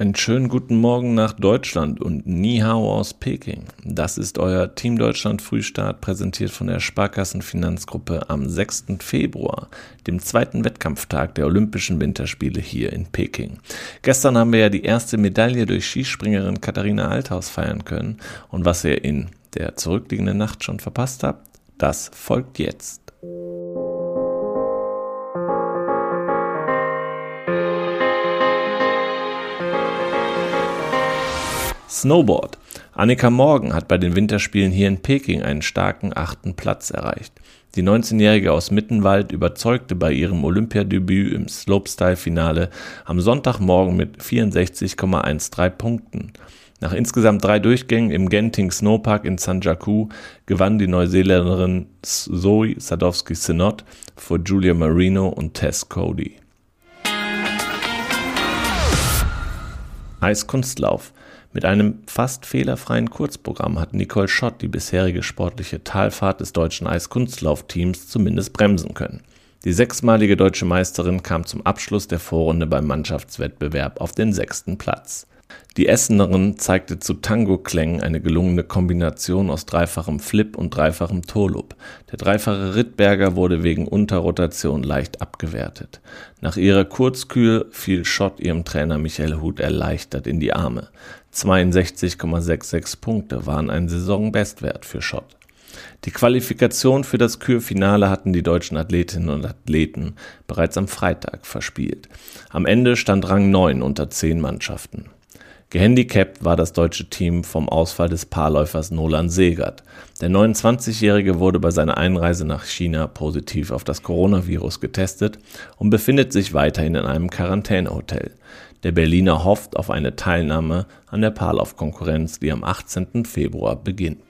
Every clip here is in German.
Einen schönen guten Morgen nach Deutschland und Ni Hao aus Peking. Das ist euer Team Deutschland Frühstart, präsentiert von der Sparkassenfinanzgruppe am 6. Februar, dem zweiten Wettkampftag der Olympischen Winterspiele hier in Peking. Gestern haben wir ja die erste Medaille durch Skispringerin Katharina Althaus feiern können und was ihr in der zurückliegenden Nacht schon verpasst habt, das folgt jetzt. Snowboard. Annika Morgan hat bei den Winterspielen hier in Peking einen starken achten Platz erreicht. Die 19-Jährige aus Mittenwald überzeugte bei ihrem Olympiadebüt im Slopestyle-Finale am Sonntagmorgen mit 64,13 Punkten. Nach insgesamt drei Durchgängen im Genting Snowpark in Sanjaku gewann die Neuseeländerin Zoe Sadowski-Synod vor Julia Marino und Tess Cody. Eiskunstlauf. Mit einem fast fehlerfreien Kurzprogramm hat Nicole Schott die bisherige sportliche Talfahrt des deutschen Eiskunstlaufteams zumindest bremsen können. Die sechsmalige deutsche Meisterin kam zum Abschluss der Vorrunde beim Mannschaftswettbewerb auf den sechsten Platz. Die Essenerin zeigte zu Tango-Klängen eine gelungene Kombination aus dreifachem Flip und dreifachem Tolup. Der dreifache Rittberger wurde wegen Unterrotation leicht abgewertet. Nach ihrer Kurzkühe fiel Schott ihrem Trainer Michael Huth erleichtert in die Arme. 62,66 Punkte waren ein Saisonbestwert für Schott. Die Qualifikation für das Kürfinale hatten die deutschen Athletinnen und Athleten bereits am Freitag verspielt. Am Ende stand Rang 9 unter 10 Mannschaften. Gehandicapt war das deutsche Team vom Ausfall des Paarläufers Nolan Segert. Der 29-Jährige wurde bei seiner Einreise nach China positiv auf das Coronavirus getestet und befindet sich weiterhin in einem Quarantänehotel. Der Berliner hofft auf eine Teilnahme an der Paarlaufkonkurrenz, die am 18. Februar beginnt.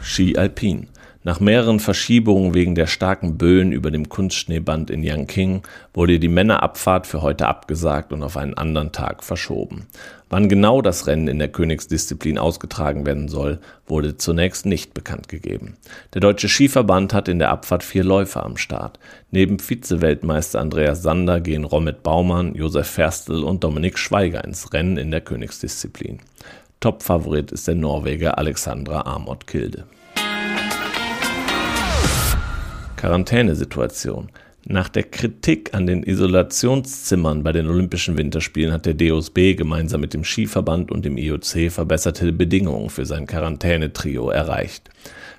Ski Alpin. Nach mehreren Verschiebungen wegen der starken Böen über dem Kunstschneeband in Yangqing wurde die Männerabfahrt für heute abgesagt und auf einen anderen Tag verschoben. Wann genau das Rennen in der Königsdisziplin ausgetragen werden soll, wurde zunächst nicht bekannt gegeben. Der Deutsche Skiverband hat in der Abfahrt vier Läufer am Start. Neben Vize-Weltmeister Andreas Sander gehen Romit Baumann, Josef Ferstl und Dominik Schweiger ins Rennen in der Königsdisziplin. Topfavorit ist der Norweger Alexandra Amott Kilde. Quarantänesituation. Nach der Kritik an den Isolationszimmern bei den Olympischen Winterspielen hat der DOSB gemeinsam mit dem Skiverband und dem IOC verbesserte Bedingungen für sein Quarantänetrio erreicht.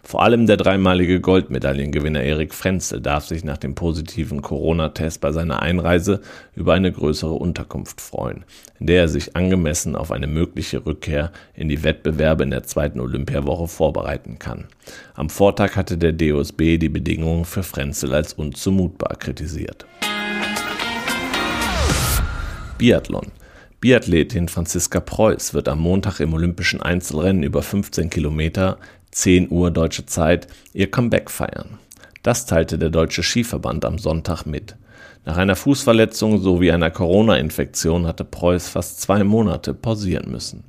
Vor allem der dreimalige Goldmedaillengewinner Erik Frenzel darf sich nach dem positiven Corona-Test bei seiner Einreise über eine größere Unterkunft freuen, in der er sich angemessen auf eine mögliche Rückkehr in die Wettbewerbe in der zweiten Olympiawoche vorbereiten kann. Am Vortag hatte der DOSB die Bedingungen für Frenzel als unzumutbar kritisiert. Biathlon. Biathletin Franziska Preuß wird am Montag im Olympischen Einzelrennen über 15 Kilometer 10 Uhr deutsche Zeit, ihr Comeback feiern. Das teilte der Deutsche Skiverband am Sonntag mit. Nach einer Fußverletzung sowie einer Corona-Infektion hatte Preuß fast zwei Monate pausieren müssen.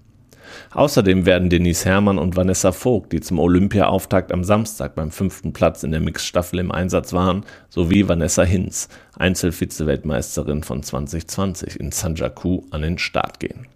Außerdem werden Denise Herrmann und Vanessa Vogt, die zum Olympia-Auftakt am Samstag beim fünften Platz in der Mixstaffel im Einsatz waren, sowie Vanessa Hinz, Einzelvize-Weltmeisterin von 2020 in Sanjaku, an den Start gehen.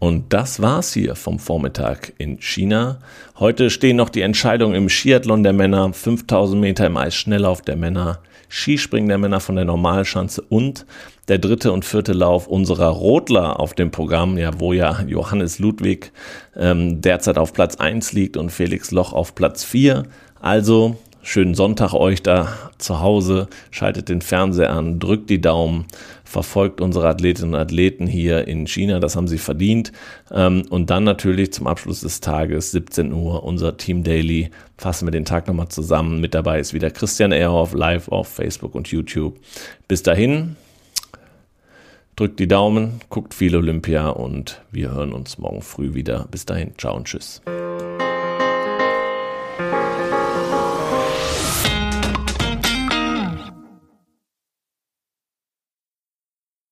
Und das war's hier vom Vormittag in China. Heute stehen noch die Entscheidungen im Skiathlon der Männer, 5000 Meter im Eisschnelllauf der Männer, Skispringen der Männer von der Normalschanze und der dritte und vierte Lauf unserer Rotler auf dem Programm, ja, wo ja Johannes Ludwig ähm, derzeit auf Platz 1 liegt und Felix Loch auf Platz 4. Also schönen Sonntag euch da zu Hause. Schaltet den Fernseher an, drückt die Daumen, verfolgt unsere Athletinnen und Athleten hier in China. Das haben sie verdient. Ähm, und dann natürlich zum Abschluss des Tages, 17 Uhr, unser Team Daily. Fassen wir den Tag nochmal zusammen. Mit dabei ist wieder Christian Ehrhoff live auf Facebook und YouTube. Bis dahin. Drückt die Daumen, guckt viel Olympia und wir hören uns morgen früh wieder. Bis dahin, ciao und tschüss.